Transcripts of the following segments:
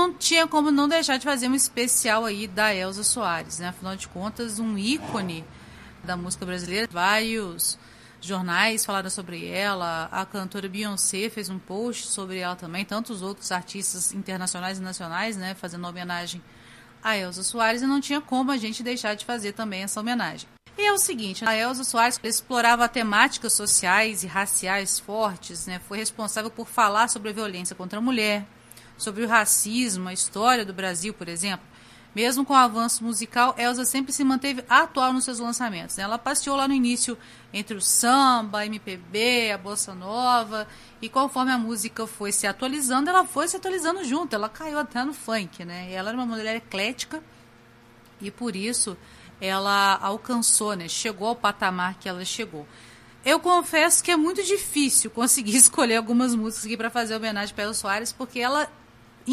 não tinha como não deixar de fazer um especial aí da Elza Soares, né? Afinal de contas, um ícone da música brasileira. Vários jornais falaram sobre ela, a cantora Beyoncé fez um post sobre ela também, tantos outros artistas internacionais e nacionais, né, fazendo homenagem a Elza Soares, e não tinha como a gente deixar de fazer também essa homenagem. E é o seguinte, a Elza Soares explorava temáticas sociais e raciais fortes, né? foi responsável por falar sobre a violência contra a mulher, sobre o racismo, a história do Brasil, por exemplo. Mesmo com o avanço musical, Elza sempre se manteve atual nos seus lançamentos. Né? Ela passeou lá no início entre o samba, a MPB, a bossa nova, e conforme a música foi se atualizando, ela foi se atualizando junto. Ela caiu até no funk, né? Ela era uma mulher eclética e por isso ela alcançou, né? Chegou ao patamar que ela chegou. Eu confesso que é muito difícil conseguir escolher algumas músicas aqui para fazer homenagem para Elza Soares, porque ela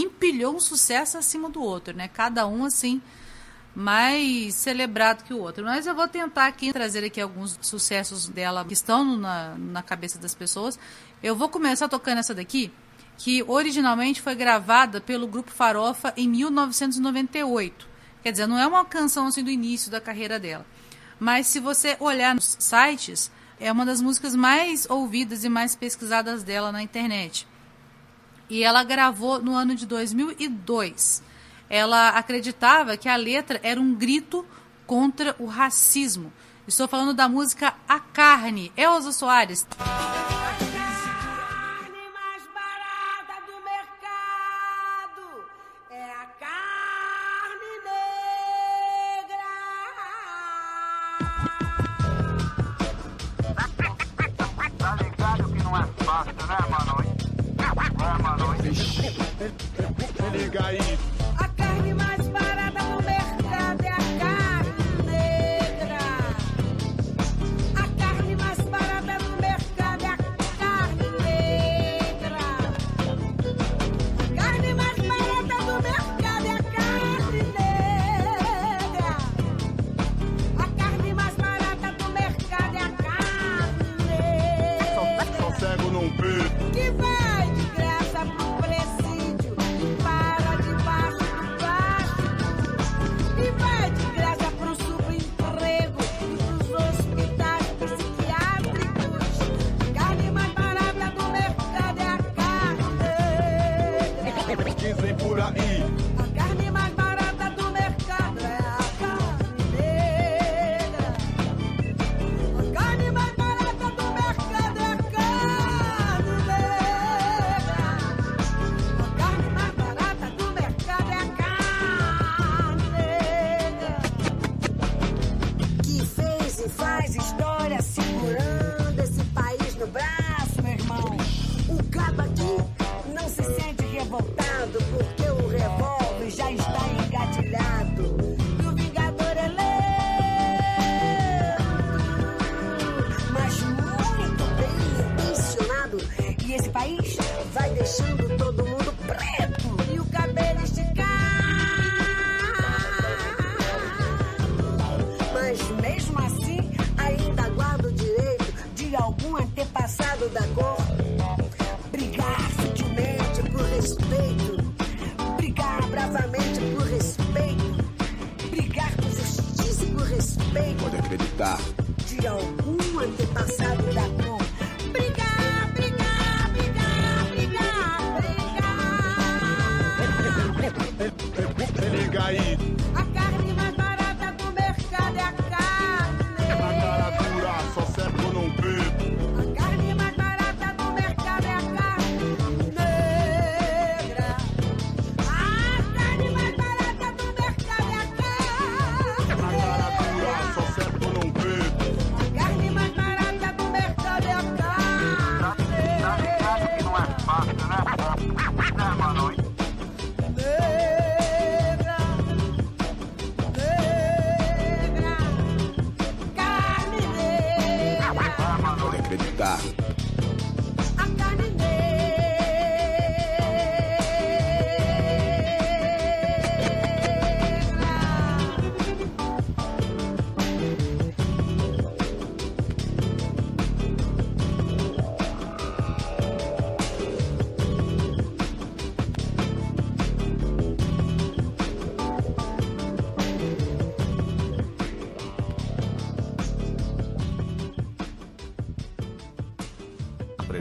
empilhou um sucesso acima do outro, né? Cada um assim mais celebrado que o outro. Mas eu vou tentar aqui trazer aqui alguns sucessos dela que estão na, na cabeça das pessoas. Eu vou começar tocando essa daqui, que originalmente foi gravada pelo grupo Farofa em 1998. Quer dizer, não é uma canção assim do início da carreira dela. Mas se você olhar nos sites, é uma das músicas mais ouvidas e mais pesquisadas dela na internet. E ela gravou no ano de 2002. Ela acreditava que a letra era um grito contra o racismo. Estou falando da música A Carne, Elza Soares. aí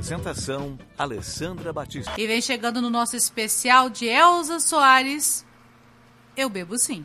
Apresentação: Alessandra Batista. E vem chegando no nosso especial de Elza Soares. Eu bebo sim.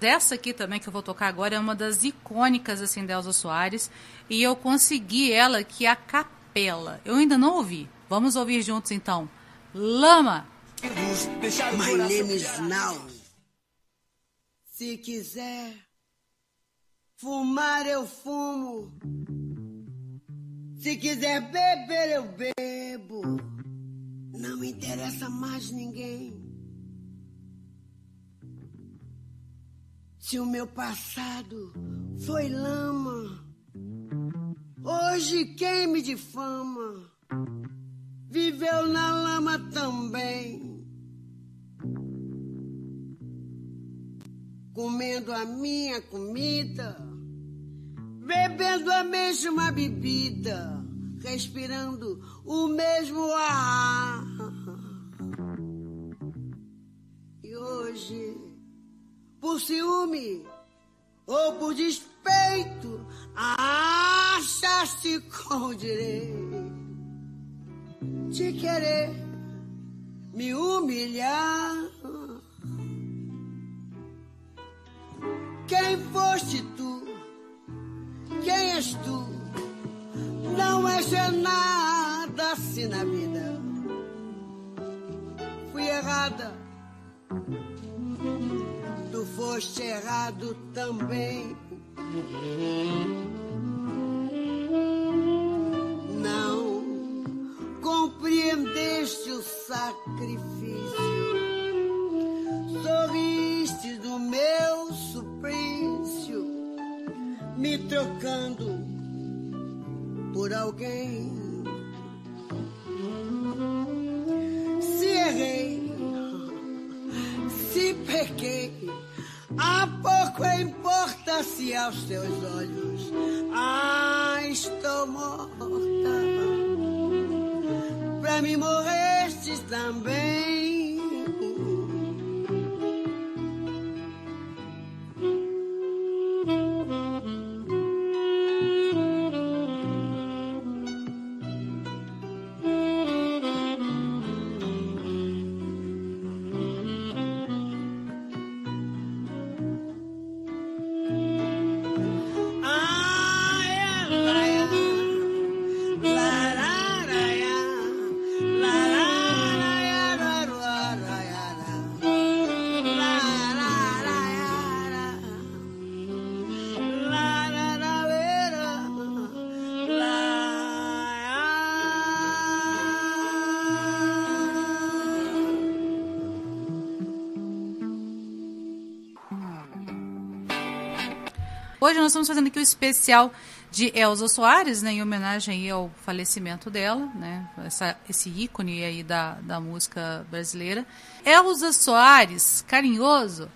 Essa aqui também que eu vou tocar agora é uma das icônicas assim da Elza Soares e eu consegui ela aqui a capela. Eu ainda não ouvi. Vamos ouvir juntos então. Lama. My name is Now. Se quiser fumar eu fumo. Se quiser beber eu bebo. Não interessa mais ninguém. Se o meu passado foi lama, hoje quem me difama viveu na lama também. Comendo a minha comida, bebendo a mesma bebida, respirando o mesmo ar. E hoje por ciúme ou por despeito, acha-se com direito de querer me humilhar. Quem foste tu? Quem és tu? Não és nada assim na vida. Fui errada foste errado também. Não compreendeste o sacrifício, sorriste do meu suplício, me trocando por alguém se aos teus olhos ah, estou morta. Pra mim morrestes também. Hoje nós estamos fazendo aqui o especial de Elza Soares, né, em homenagem ao falecimento dela, né, essa, esse ícone aí da, da música brasileira. Elza Soares, carinhoso.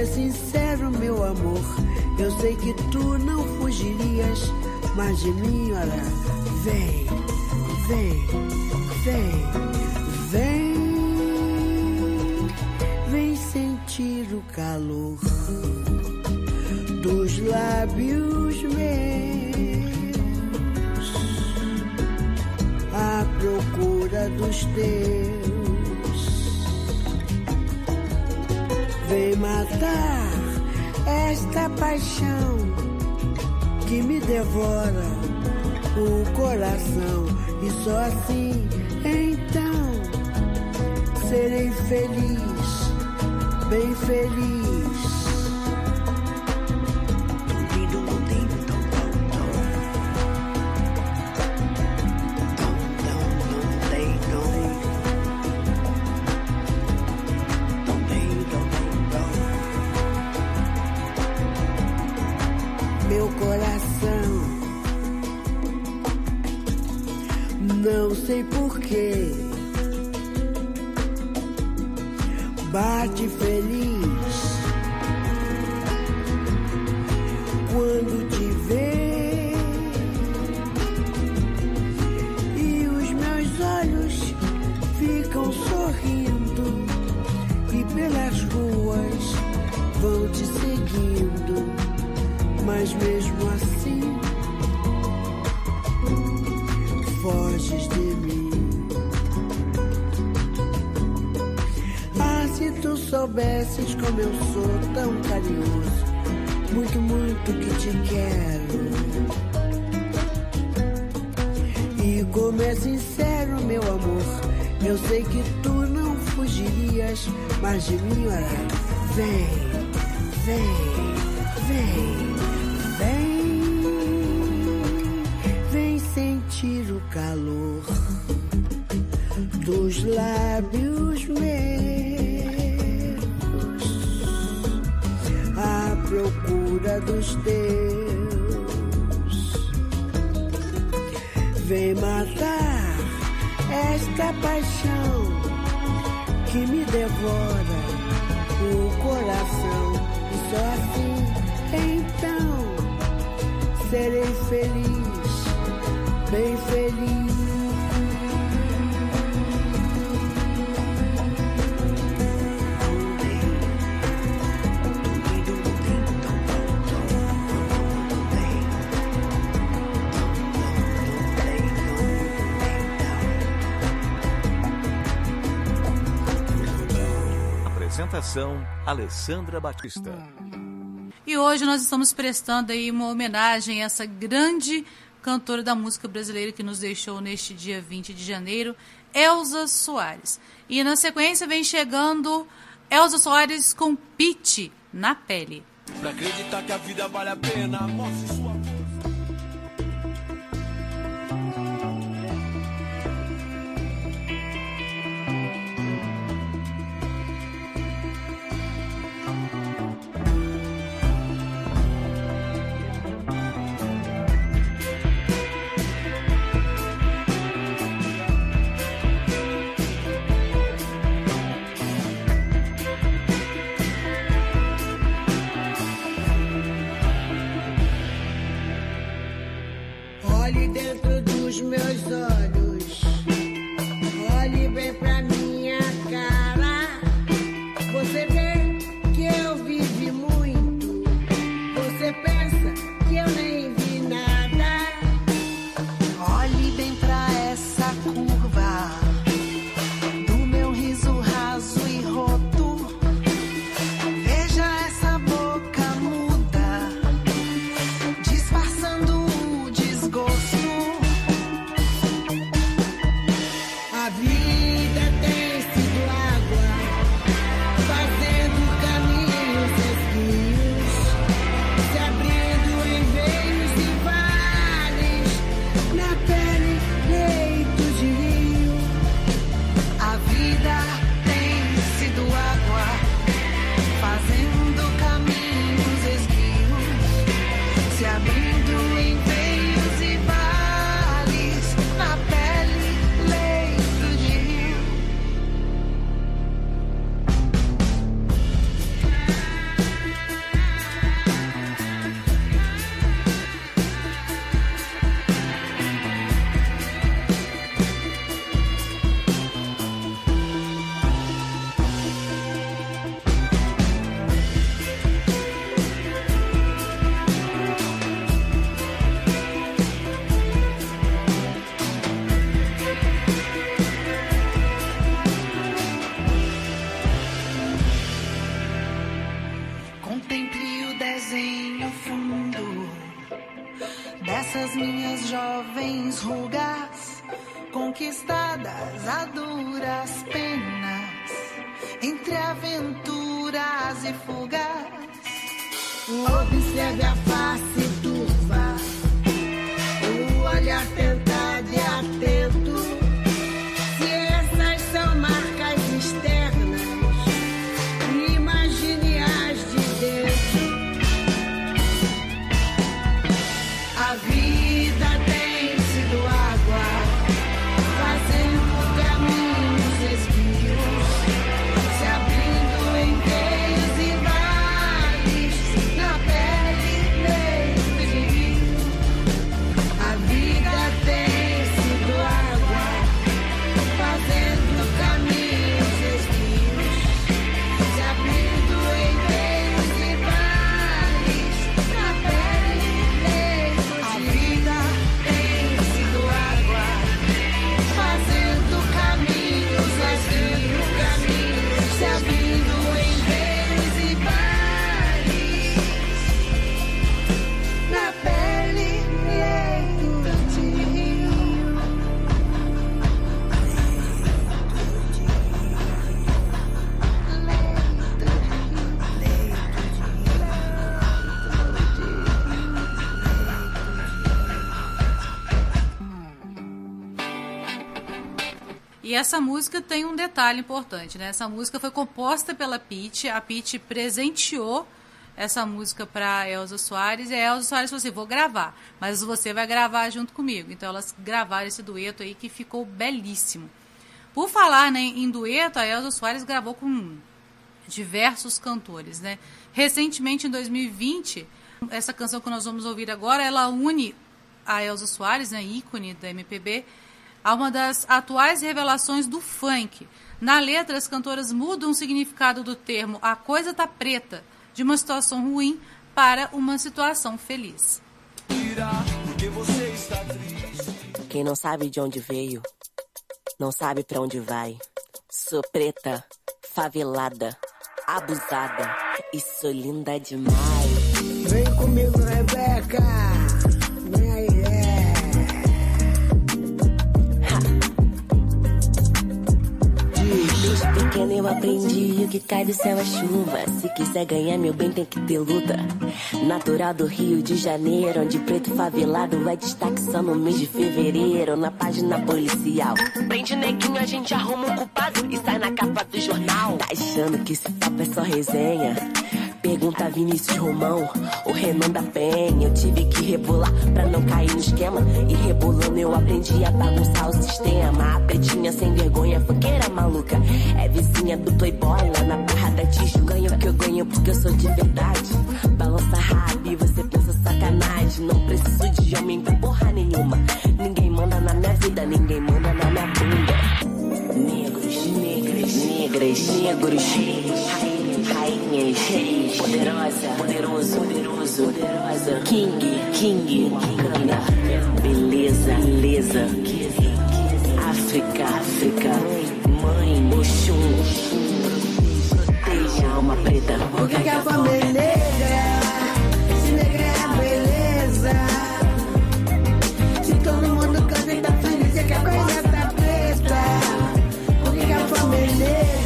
É sincero meu amor, eu sei que tu não fugirias mais de mim, olha, vem, vem, vem. Vem, vem sentir o calor dos lábios meus, à procura dos teus. Vem matar esta paixão que me devora o coração e só assim então serei feliz, bem feliz. Bate feliz. Quando te vê e os meus olhos ficam sorrindo e pelas ruas vão te seguindo, mas mesmo assim foges de tu soubesses como eu sou tão carinhoso, muito, muito que te quero. E como é sincero, meu amor, eu sei que tu não fugirias mais de mim, olha. Vem, vem, vem, vem, vem sentir o calor dos lábios meus. dos teus. Vem matar esta paixão que me devora o coração. E só assim então serei feliz, bem feliz. Apresentação Alessandra Batista. E hoje nós estamos prestando aí uma homenagem a essa grande cantora da música brasileira que nos deixou neste dia 20 de janeiro, Elza Soares. E na sequência vem chegando Elza Soares com Pete na pele. Pra acreditar que a vida vale a pena, mostre sua E essa música tem um detalhe importante, né? Essa música foi composta pela Pete, a Pete presenteou essa música para Elza Soares e a Elza Soares falou assim: "Vou gravar, mas você vai gravar junto comigo". Então elas gravaram esse dueto aí que ficou belíssimo. Por falar né, em dueto, a Elza Soares gravou com diversos cantores, né? Recentemente em 2020, essa canção que nós vamos ouvir agora, ela une a Elza Soares, né, ícone da MPB, a uma das atuais revelações do funk. Na letra, as cantoras mudam o significado do termo a coisa tá preta, de uma situação ruim para uma situação feliz. Quem não sabe de onde veio, não sabe para onde vai. Sou preta, favelada, abusada e sou linda demais. Vem comigo, Rebeca. Eu aprendi o que cai do céu é chuva. Se quiser ganhar meu bem, tem que ter luta. Natural do Rio de Janeiro, onde preto favelado é destaque só no mês de fevereiro. Na página policial. Prende neguinho, a gente arruma um culpado e sai na capa do jornal. Tá achando que esse papo é só resenha? Pergunta Vinícius Romão, o Renan da Penha. Eu tive que rebolar pra não cair no esquema. E rebolando eu aprendi a bagunçar o sistema. A pretinha sem vergonha, fogueira maluca. É vizinha do Playboy lá na Barra da Tijuca. Ganho que eu ganho porque eu sou de verdade. Balança rápido e você pensa sacanagem. Não preciso de homem pra porra nenhuma. Ninguém manda na minha vida, ninguém manda na minha bunda. Negros, negras, negras, negros, rainhas, rainhas, poderosa, poderoso, poderoso, poderosa, king, king, bacana, beleza, beleza, África, África, mãe, Oxum, proteja a alma preta. Por que, que a fama é? Se negra é a beleza. Se todo mundo canta e tá feliz, é que a coisa tá preta. Por que, que a fama é?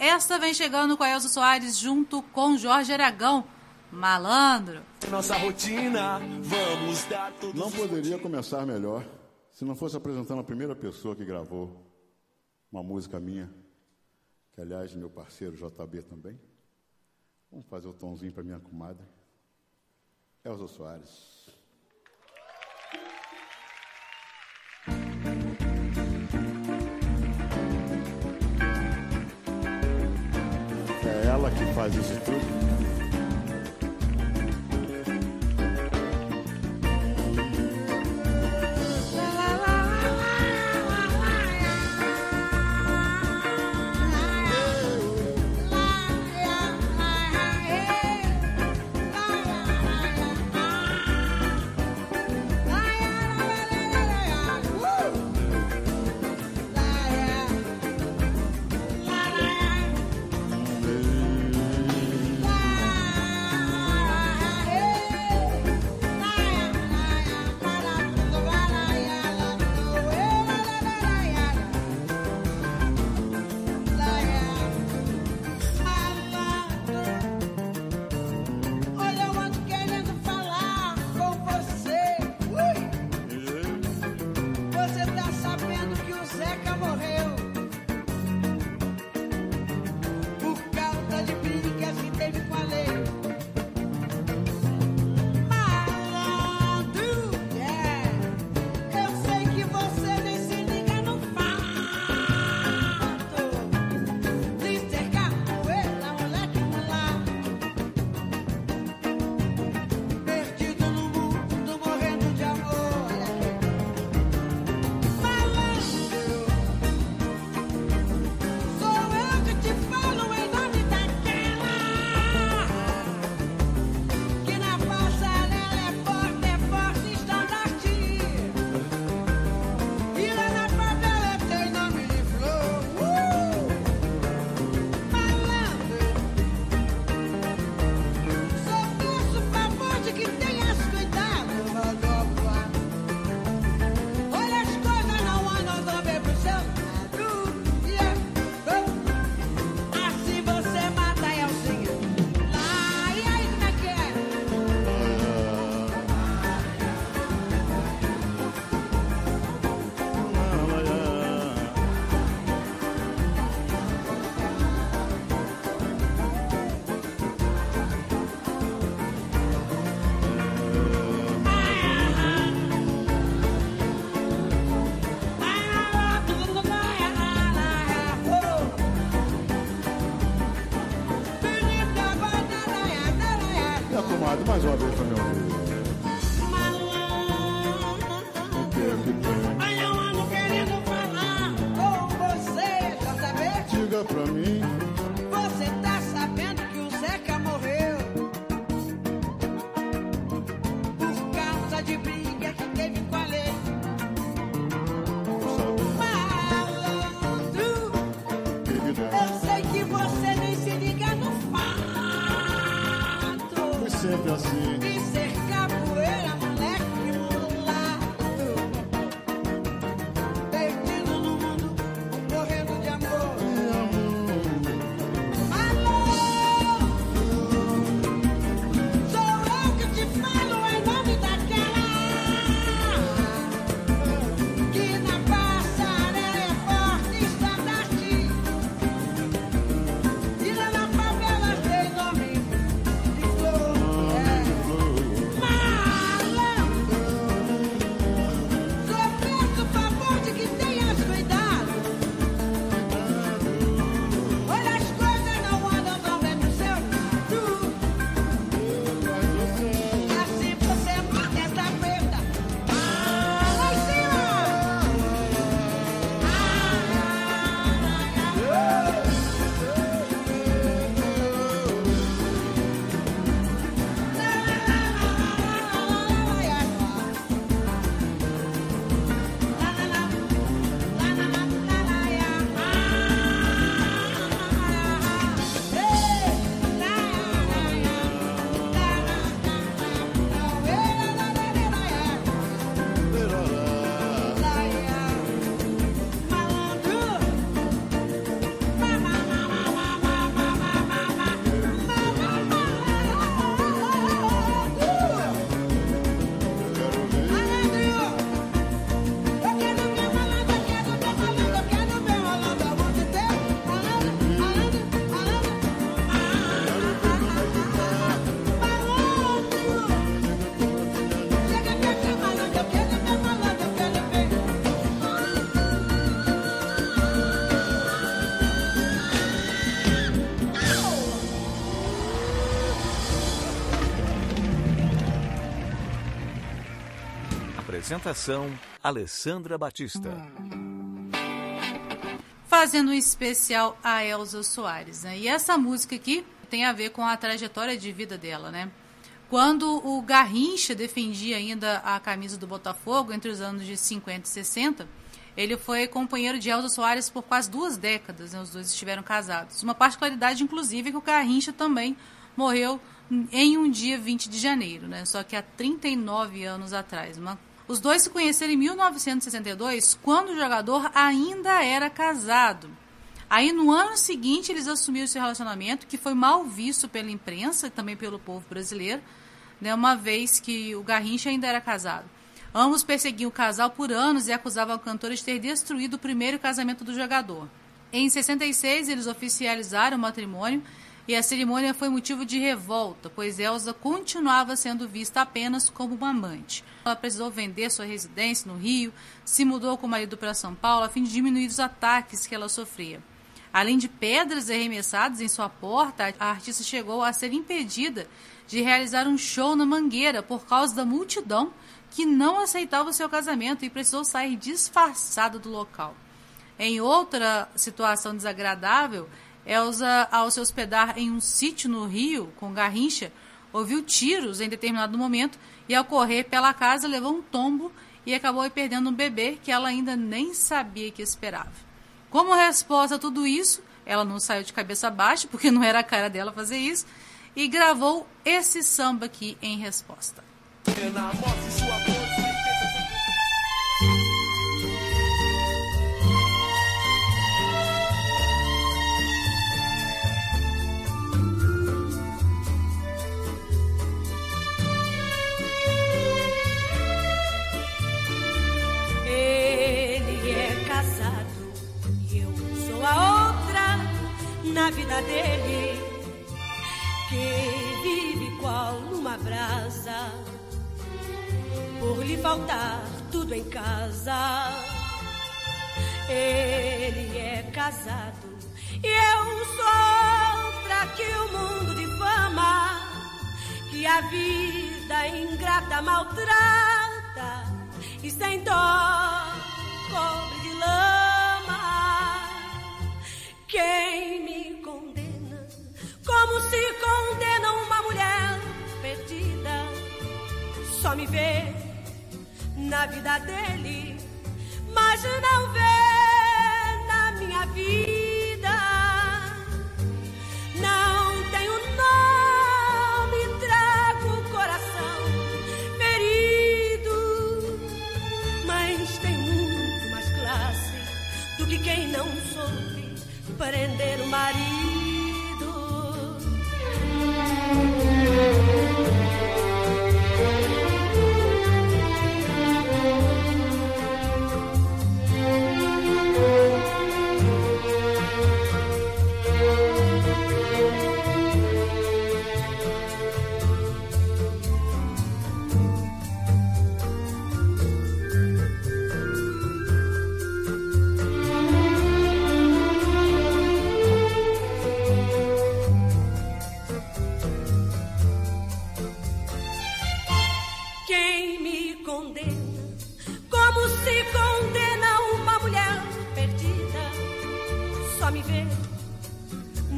Esta vem chegando com a Elza Soares junto com Jorge Aragão. Malandro. Nossa rotina, vamos dar todos Não poderia começar melhor se não fosse apresentando a primeira pessoa que gravou uma música minha, que aliás meu parceiro JB também. Vamos fazer o tomzinho para minha comadre, Elza Soares. Ela que sei que você nem se liga no fato. Foi sempre assim. Apresentação: Alessandra Batista. Fazendo um especial a Elza Soares. Né? E essa música aqui tem a ver com a trajetória de vida dela, né? Quando o Garrincha defendia ainda a camisa do Botafogo entre os anos de 50 e 60, ele foi companheiro de Elza Soares por quase duas décadas, né? os dois estiveram casados. Uma particularidade, inclusive, é que o Garrincha também morreu em um dia 20 de janeiro, né? só que há 39 anos atrás. Uma... Os dois se conheceram em 1962, quando o jogador ainda era casado. Aí no ano seguinte eles assumiram esse relacionamento, que foi mal visto pela imprensa e também pelo povo brasileiro, né, uma vez que o Garrincha ainda era casado. Ambos perseguiam o casal por anos e acusavam o cantor de ter destruído o primeiro casamento do jogador. Em 66, eles oficializaram o matrimônio e a cerimônia foi motivo de revolta, pois Elsa continuava sendo vista apenas como uma amante. Ela precisou vender sua residência no Rio, se mudou com o marido para São Paulo a fim de diminuir os ataques que ela sofria. Além de pedras arremessadas em sua porta, a artista chegou a ser impedida de realizar um show na Mangueira por causa da multidão que não aceitava o seu casamento e precisou sair disfarçada do local. Em outra situação desagradável, Elsa, ao se hospedar em um sítio no Rio, com Garrincha, ouviu tiros em determinado momento e, ao correr pela casa, levou um tombo e acabou perdendo um bebê que ela ainda nem sabia que esperava. Como resposta a tudo isso, ela não saiu de cabeça baixa, porque não era a cara dela fazer isso, e gravou esse samba aqui em resposta. Ele na vida dele que vive qual uma brasa, por lhe faltar tudo em casa. Ele é casado e eu sou outra que o mundo difama, que a vida ingrata maltrata e sem dó cobre de lama. Vida dele, mas não vê na minha vida. Não tenho nome, trago o coração ferido, mas tenho muito mais classe do que quem não soube prender o marido.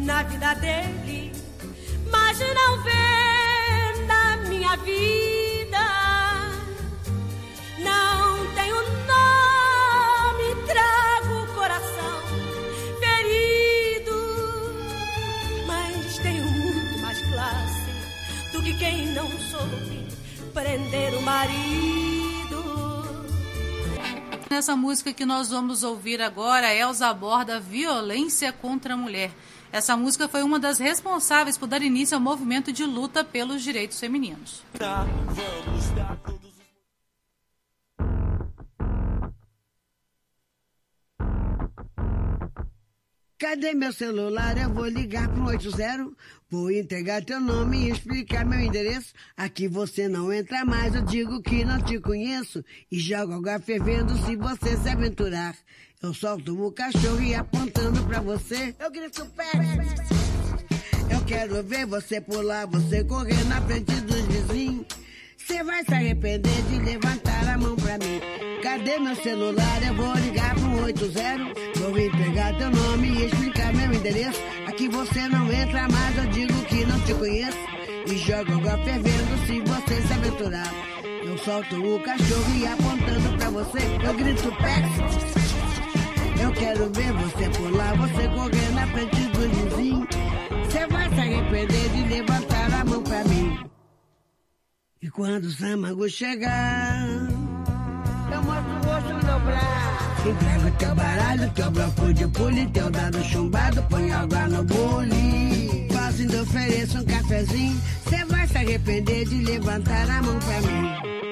Na vida dele, mas não vê na minha vida. Não tenho nome, trago o coração ferido, mas tenho muito mais classe do que quem não soube prender o marido. Nessa música que nós vamos ouvir agora, Elza aborda violência contra a mulher. Essa música foi uma das responsáveis por dar início ao movimento de luta pelos direitos femininos. Vamos dar Cadê meu celular? Eu vou ligar pro 80. Vou entregar teu nome e explicar meu endereço. Aqui você não entra mais, eu digo que não te conheço. E jogo água fervendo se você se aventurar. Eu solto o cachorro e apontando pra você. Eu grito perto. Eu quero ver você pular, você correr na frente dos vizinhos. Você vai se arrepender de levantar a mão pra mim. Cadê meu celular? Eu vou ligar pro 80. Vou vir pegar teu nome e explicar meu endereço. Aqui você não entra mais, eu digo que não te conheço. E jogo água fervendo se você se aventurar. Eu solto o cachorro e apontando pra você, eu grito Pex. Eu quero ver você pular, você correr na frente do vizinho. Você vai se arrepender de levantar a mão pra mim. E quando o Samago chegar, eu mostro o rosto no braço. Entrego teu baralho, teu bloco de pule, teu dado chumbado, põe água no bule. Quase ainda ofereço um cafezinho. Você vai se arrepender de levantar a mão pra mim.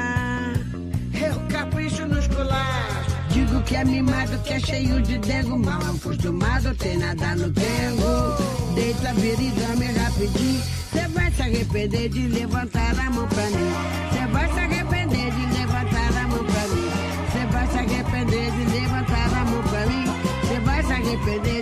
capricho nos colares. Digo que é mimado, que é cheio de dengo. Mal acostumado, tem nada no dengo. Deita, vira e dorme rapidinho. Cê vai se arrepender de levantar a mão pra mim. Cê vai se arrepender de levantar a mão pra mim. Cê vai se arrepender de levantar a mão pra mim. Cê vai se arrepender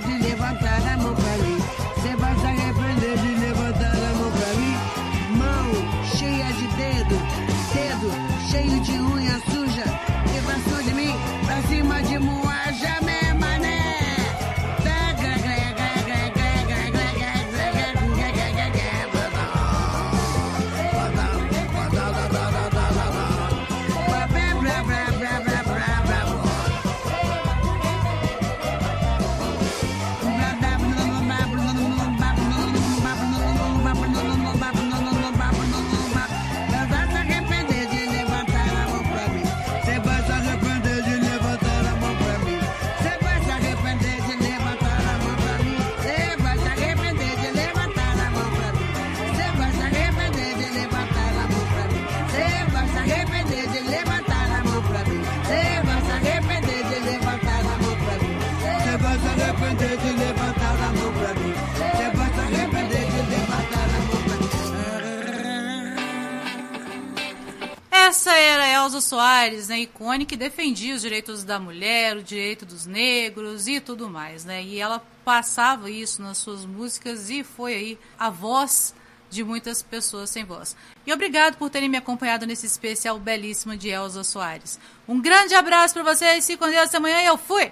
Soares, né, icônica, que defendia os direitos da mulher, o direito dos negros e tudo mais, né? E ela passava isso nas suas músicas e foi aí a voz de muitas pessoas sem voz. E obrigado por terem me acompanhado nesse especial belíssimo de Elza Soares. Um grande abraço para vocês, se com Deus amanhã eu fui!